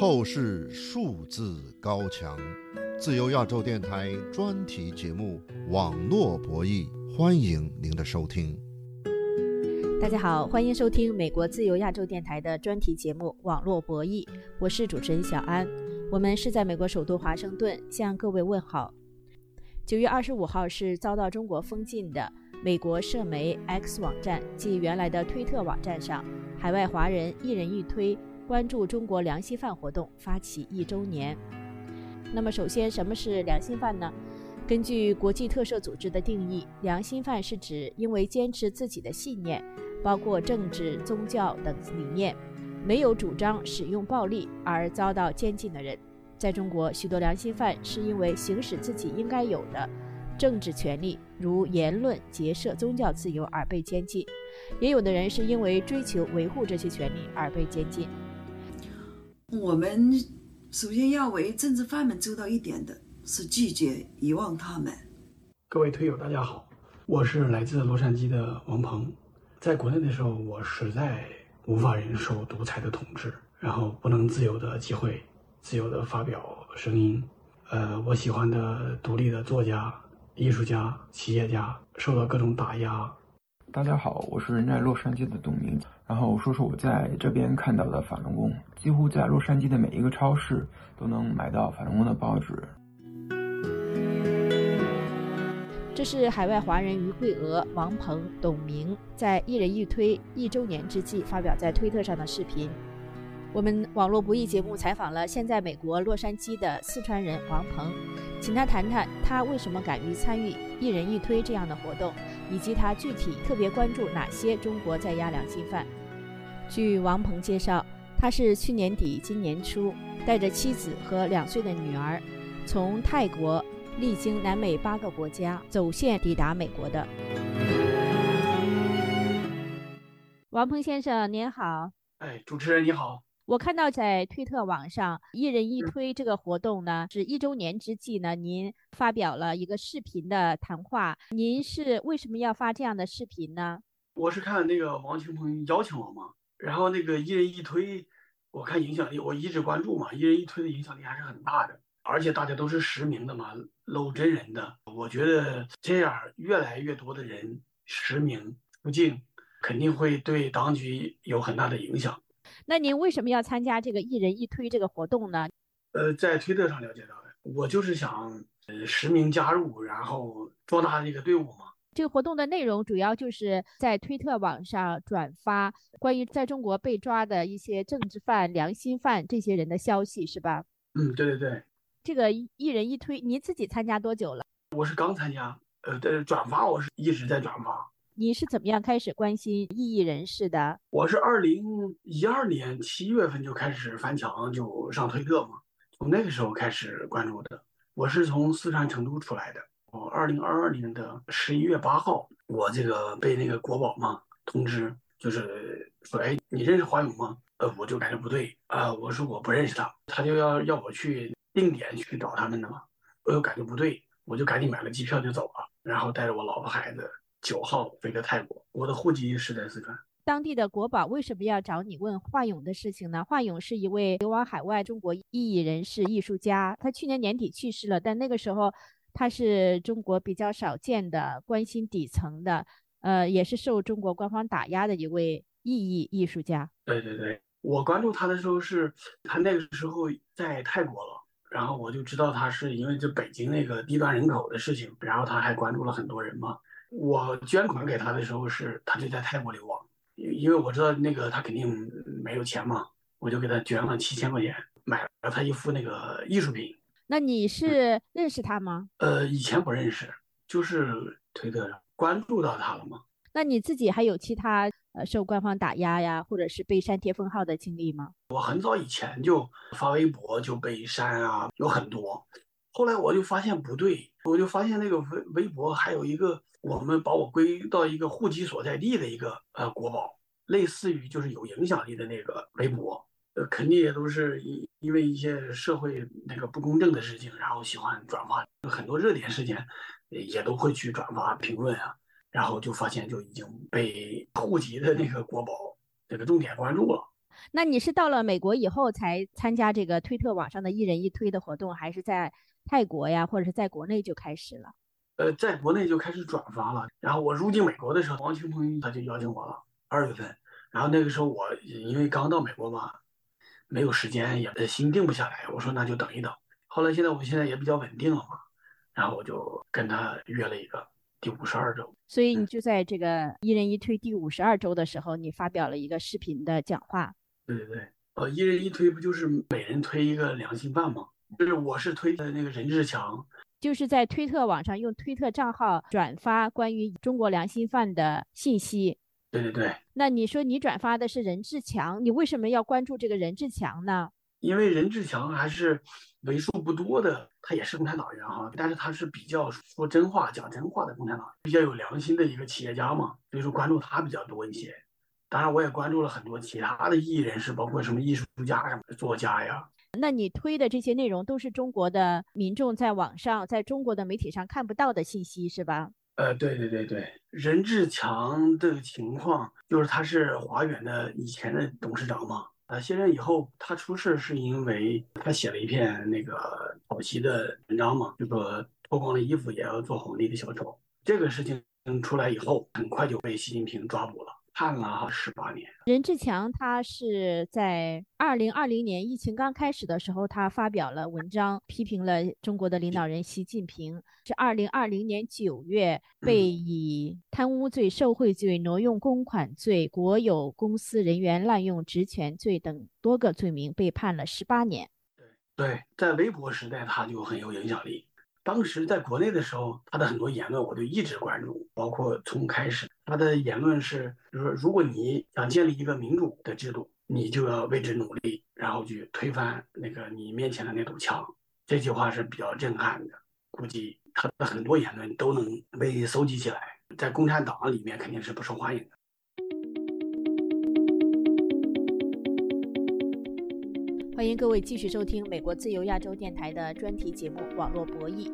透视数字高墙，自由亚洲电台专题节目《网络博弈》，欢迎您的收听。大家好，欢迎收听美国自由亚洲电台的专题节目《网络博弈》，我是主持人小安。我们是在美国首都华盛顿向各位问好。九月二十五号是遭到中国封禁的美国社媒 X 网站即原来的推特网站上，海外华人一人一推关注中国良心犯活动发起一周年。那么，首先，什么是良心犯呢？根据国际特赦组织的定义，良心犯是指因为坚持自己的信念，包括政治、宗教等理念，没有主张使用暴力而遭到监禁的人。在中国，许多良心犯是因为行使自己应该有的政治权利，如言论、结社、宗教自由而被监禁；也有的人是因为追求维护这些权利而被监禁。我们首先要为政治犯们做到一点的是拒绝遗忘他们。各位推友，大家好，我是来自洛杉矶的王鹏。在国内的时候，我实在无法忍受独裁的统治，然后不能自由的机会。自由的发表声音，呃，我喜欢的独立的作家、艺术家、企业家受到各种打压。大家好，我是人在洛杉矶的董明，然后说说我在这边看到的法轮功。几乎在洛杉矶的每一个超市都能买到法轮功的报纸。这是海外华人于桂娥、王鹏、董明在一人一推一周年之际发表在推特上的视频。我们网络不易节目采访了现在美国洛杉矶的四川人王鹏，请他谈谈他为什么敢于参与一人一推这样的活动，以及他具体特别关注哪些中国在押良心犯。据王鹏介绍，他是去年底今年初带着妻子和两岁的女儿，从泰国历经南美八个国家走线抵达美国的。王鹏先生您好，哎，主持人你好。我看到在推特网上“一人一推”这个活动呢，是一周年之际呢，您发表了一个视频的谈话。您是为什么要发这样的视频呢？我是看那个王清鹏邀请我嘛，然后那个“一人一推”，我看影响力，我一直关注嘛，“一人一推”的影响力还是很大的，而且大家都是实名的嘛，搂真人的。我觉得这样越来越多的人实名出镜，肯定会对当局有很大的影响。那您为什么要参加这个一人一推这个活动呢？呃，在推特上了解到的，我就是想呃实名加入，然后壮大这个队伍嘛。这个活动的内容主要就是在推特网上转发关于在中国被抓的一些政治犯、良心犯这些人的消息，是吧？嗯，对对对。这个一人一推，您自己参加多久了？我是刚参加，呃，但是转发我是一直在转发。你是怎么样开始关心异议人士的？我是二零一二年七月份就开始翻墙，就上推特嘛，从那个时候开始关注的。我是从四川成都出来的，我二零二二年的十一月八号，我这个被那个国宝嘛通知，就是说，哎，你认识华勇吗？呃，我就感觉不对啊，我说我不认识他，他就要要我去定点去找他们的嘛，我又感觉不对，我就赶紧买了机票就走了，然后带着我老婆孩子。九号飞的泰国，我的户籍是在四川。当地的国宝为什么要找你问华勇的事情呢？华勇是一位流亡海外中国异议人士、艺术家，他去年年底去世了。但那个时候，他是中国比较少见的关心底层的，呃，也是受中国官方打压的一位异议艺术家。对对对，我关注他的时候是他那个时候在泰国了，然后我就知道他是因为就北京那个低端人口的事情，然后他还关注了很多人嘛。我捐款给他的时候是，他就在泰国流亡，因为我知道那个他肯定没有钱嘛，我就给他捐了七千块钱，买了他一幅那个艺术品。那你是认识他吗？呃，以前不认识，就是推特上关注到他了嘛。那你自己还有其他呃受官方打压呀，或者是被删贴封号的经历吗？我很早以前就发微博就被删啊，有很多。后来我就发现不对，我就发现那个微微博还有一个。我们把我归到一个户籍所在地的一个呃国宝，类似于就是有影响力的那个微博，呃，肯定也都是因因为一些社会那个不公正的事情，然后喜欢转发很多热点事件，也都会去转发评论啊，然后就发现就已经被户籍的那个国宝这个重点关注了，那你是到了美国以后才参加这个推特网上的一人一推的活动，还是在泰国呀，或者是在国内就开始了？呃，在国内就开始转发了。然后我入境美国的时候，王清鹏他就邀请我了，二月份。然后那个时候我因为刚到美国嘛，没有时间，也心定不下来。我说那就等一等。后来现在我现在也比较稳定了嘛，然后我就跟他约了一个第五十二周。所以你就在这个一人一推第五十二周的时候，你发表了一个视频的讲话。对对对，呃，一人一推不就是每人推一个良心犯吗？就是我是推的那个任志强，就是在推特网上用推特账号转发关于中国良心犯的信息。对对对。那你说你转发的是任志强，你为什么要关注这个任志强呢？因为任志强还是为数不多的，他也是共产党员哈，但是他是比较说真话、讲真话的共产党，比较有良心的一个企业家嘛，所以说关注他比较多一些。当然，我也关注了很多其他的艺人士，包括什么艺术家、什么作家呀。那你推的这些内容都是中国的民众在网上、在中国的媒体上看不到的信息，是吧？呃，对对对对，任志强的情况就是他是华远的以前的董事长嘛，啊，卸任以后他出事是因为他写了一篇那个讨袭的文章嘛，就说脱光了衣服也要做皇帝的小丑。这个事情出来以后，很快就被习近平抓捕了。判了十八年。任志强他是在二零二零年疫情刚开始的时候，他发表了文章，批评了中国的领导人习近平。是二零二零年九月被以贪污罪、受贿罪、挪用公款罪、国有公司人员滥用职权罪等多个罪名被判了十八年。对对，在微博时代他就很有影响力。当时在国内的时候，他的很多言论我都一直关注，包括从开始。他的言论是，就是说，如果你想建立一个民主的制度，你就要为之努力，然后去推翻那个你面前的那堵墙。这句话是比较震撼的，估计他的很多言论都能被搜集起来，在共产党里面肯定是不受欢迎的。欢迎各位继续收听美国自由亚洲电台的专题节目《网络博弈》，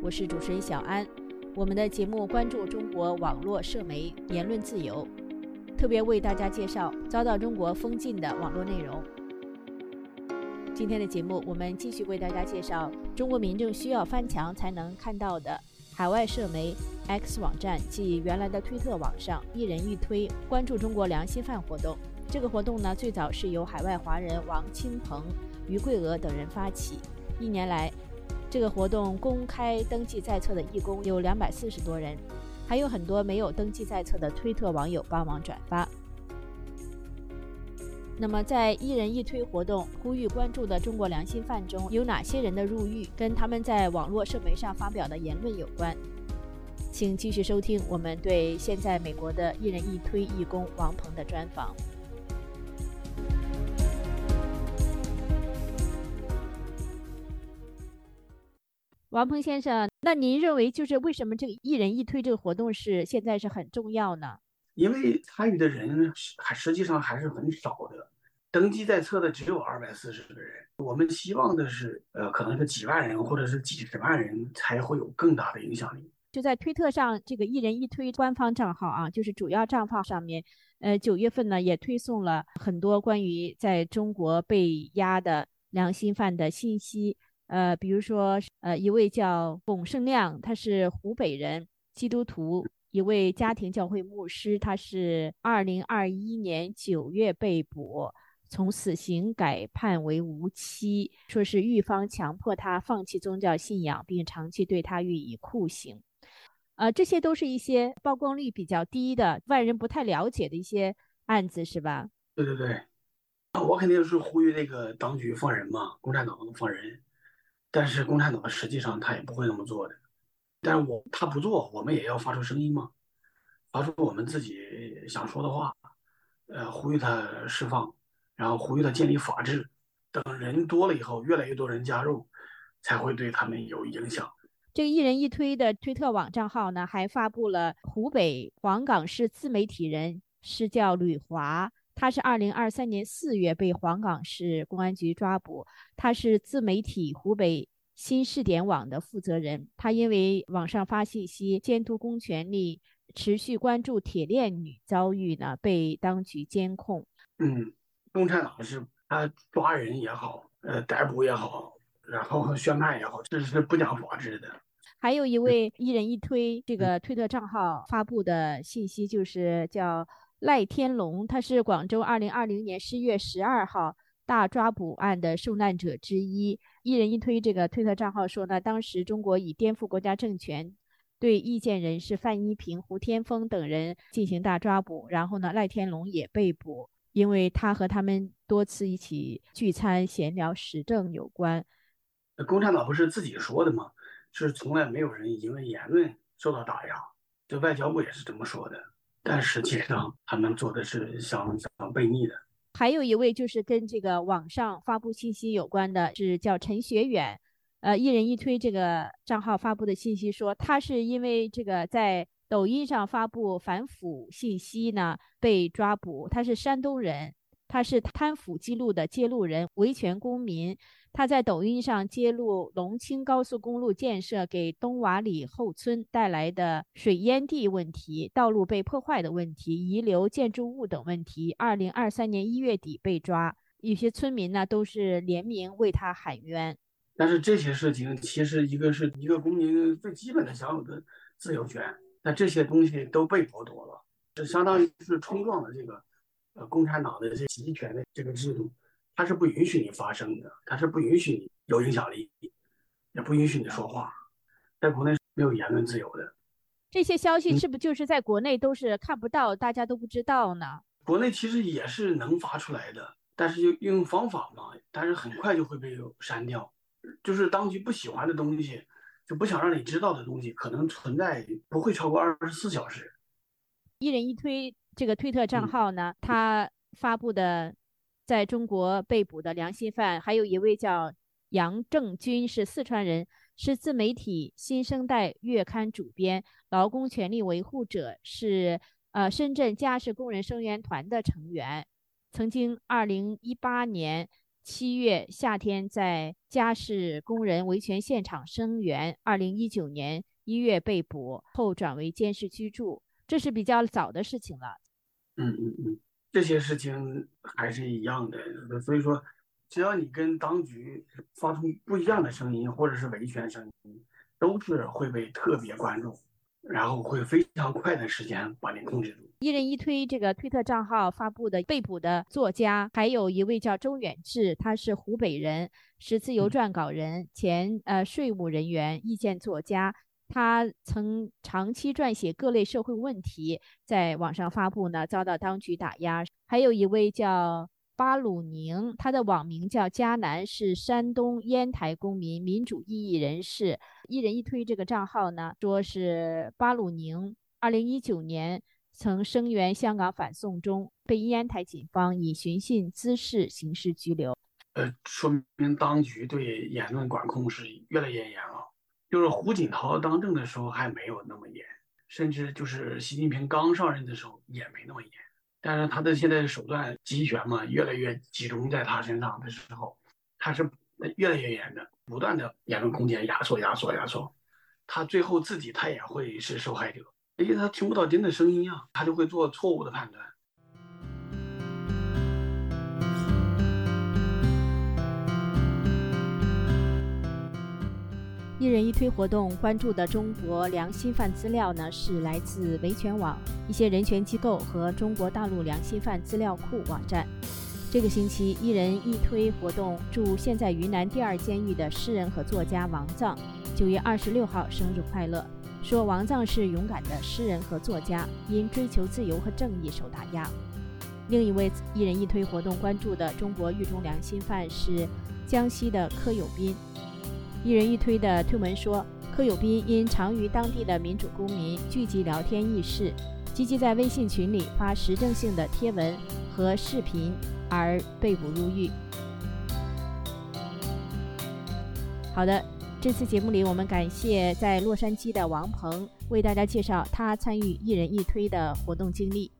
我是主持人小安。我们的节目关注中国网络社媒言论自由，特别为大家介绍遭到中国封禁的网络内容。今天的节目，我们继续为大家介绍中国民众需要翻墙才能看到的海外社媒 X 网站即原来的推特网上一人一推关注中国良心饭活动。这个活动呢，最早是由海外华人王清鹏、于桂娥等人发起，一年来。这个活动公开登记在册的义工有两百四十多人，还有很多没有登记在册的推特网友帮忙转发。那么，在一人一推活动呼吁关注的中国良心犯中，有哪些人的入狱跟他们在网络社媒上发表的言论有关？请继续收听我们对现在美国的一人一推义工王鹏的专访。王鹏先生，那您认为就是为什么这个一人一推这个活动是现在是很重要呢？因为参与的人还实际上还是很少的，登记在册的只有二百四十个人。我们希望的是，呃，可能是几万人或者是几十万人才会有更大的影响力。就在推特上，这个一人一推官方账号啊，就是主要账号上面，呃，九月份呢也推送了很多关于在中国被压的良心犯的信息。呃，比如说，呃，一位叫龚胜亮，他是湖北人，基督徒，一位家庭教会牧师，他是二零二一年九月被捕，从死刑改判为无期，说是狱方强迫他放弃宗教信仰，并长期对他予以酷刑。呃，这些都是一些曝光率比较低的、外人不太了解的一些案子，是吧？对对对，我肯定是呼吁那个当局放人嘛，共产党放人。但是共产党实际上他也不会那么做的，但是我他不做，我们也要发出声音嘛，发出我们自己想说的话，呃，呼吁他释放，然后呼吁他建立法治，等人多了以后，越来越多人加入，才会对他们有影响。这个一人一推的推特网账号呢，还发布了湖北黄冈市自媒体人是叫吕华。他是二零二三年四月被黄冈市公安局抓捕。他是自媒体湖北新视点网的负责人。他因为网上发信息监督公权力，持续关注铁链女遭遇呢，被当局监控。嗯，共产党是他抓人也好，呃，逮捕也好，然后宣判也好，这是不讲法治的。还有一位一人一推这个推特账号发布的信息，就是叫赖天龙，他是广州二零二零年十一月十二号大抓捕案的受难者之一。一人一推这个推特账号说呢，当时中国以颠覆国家政权。对意见人士范一平、胡天峰等人进行大抓捕，然后呢，赖天龙也被捕，因为他和他们多次一起聚餐闲聊时政有关。共产党不是自己说的吗？是从来没有人因为言论受到打压，这外交部也是这么说的。但实际上，他们做的是相相背逆的。还有一位就是跟这个网上发布信息有关的，是叫陈学远。呃，一人一推这个账号发布的信息说，他是因为这个在抖音上发布反腐信息呢被抓捕。他是山东人，他是贪腐记录的揭露人，维权公民。他在抖音上揭露龙青高速公路建设给东瓦里后村带来的水淹地问题、道路被破坏的问题、遗留建筑物等问题。二零二三年一月底被抓，有些村民呢都是联名为他喊冤。但是这些事情其实一个是一个公民最基本的享有的自由权，那这些东西都被剥夺了，这相当于是冲撞了这个呃共产党的这集权的这个制度，它是不允许你发声的，它是不允许你有影响力，也不允许你说话，在国内是没有言论自由的。这些消息是不是就是在国内都是看不到，大家都不知道呢？国内其实也是能发出来的，但是就用方法嘛，但是很快就会被删掉。就是当局不喜欢的东西，就不想让你知道的东西，可能存在不会超过二十四小时。一人一推这个推特账号呢，他发布的在中国被捕的良心犯，还有一位叫杨正军，是四川人，是自媒体新生代月刊主编，劳工权利维护者，是呃深圳家事工人声援团的成员，曾经二零一八年。七月夏天在家事工人维权现场声援，二零一九年一月被捕后转为监视居住，这是比较早的事情了。嗯嗯嗯，这些事情还是一样的，所以说，只要你跟当局发出不一样的声音或者是维权声音，都是会被特别关注。然后会非常快的时间把你控制住。一人一推这个推特账号发布的被捕的作家，还有一位叫周远志，他是湖北人，十自由撰稿人，前呃税务人员，意见作家。他曾长期撰写各类社会问题，在网上发布呢，遭到当局打压。还有一位叫。巴鲁宁，他的网名叫迦南，是山东烟台公民、民主异议人士。一人一推这个账号呢，说是巴鲁宁，二零一九年曾声援香港反送中，被烟台警方以寻衅滋事刑事拘留。呃，说明当局对言论管控是越来越严了。就是胡锦涛当政的时候还没有那么严，甚至就是习近平刚上任的时候也没那么严。但是他的现在手段集权嘛，越来越集中在他身上的时候，他是越来越严的，不断的言论空间压缩、压缩、压缩，他最后自己他也会是受害者，因为他听不到真的声音呀，他就会做错误的判断。一人一推活动关注的中国良心犯资料呢，是来自维权网、一些人权机构和中国大陆良心犯资料库网站。这个星期，一人一推活动祝现在云南第二监狱的诗人和作家王藏九月二十六号生日快乐，说王藏是勇敢的诗人和作家，因追求自由和正义受打压。另一位一人一推活动关注的中国狱中良心犯是江西的柯有斌。一人一推的推文说，柯有斌因常与当地的民主公民聚集聊天议事，积极在微信群里发时政性的贴文和视频而被捕入狱。好的，这次节目里我们感谢在洛杉矶的王鹏为大家介绍他参与一人一推的活动经历。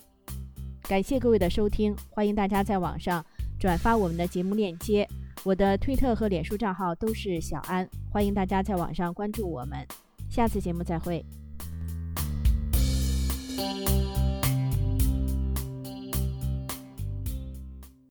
感谢各位的收听，欢迎大家在网上转发我们的节目链接。我的推特和脸书账号都是小安，欢迎大家在网上关注我们。下次节目再会。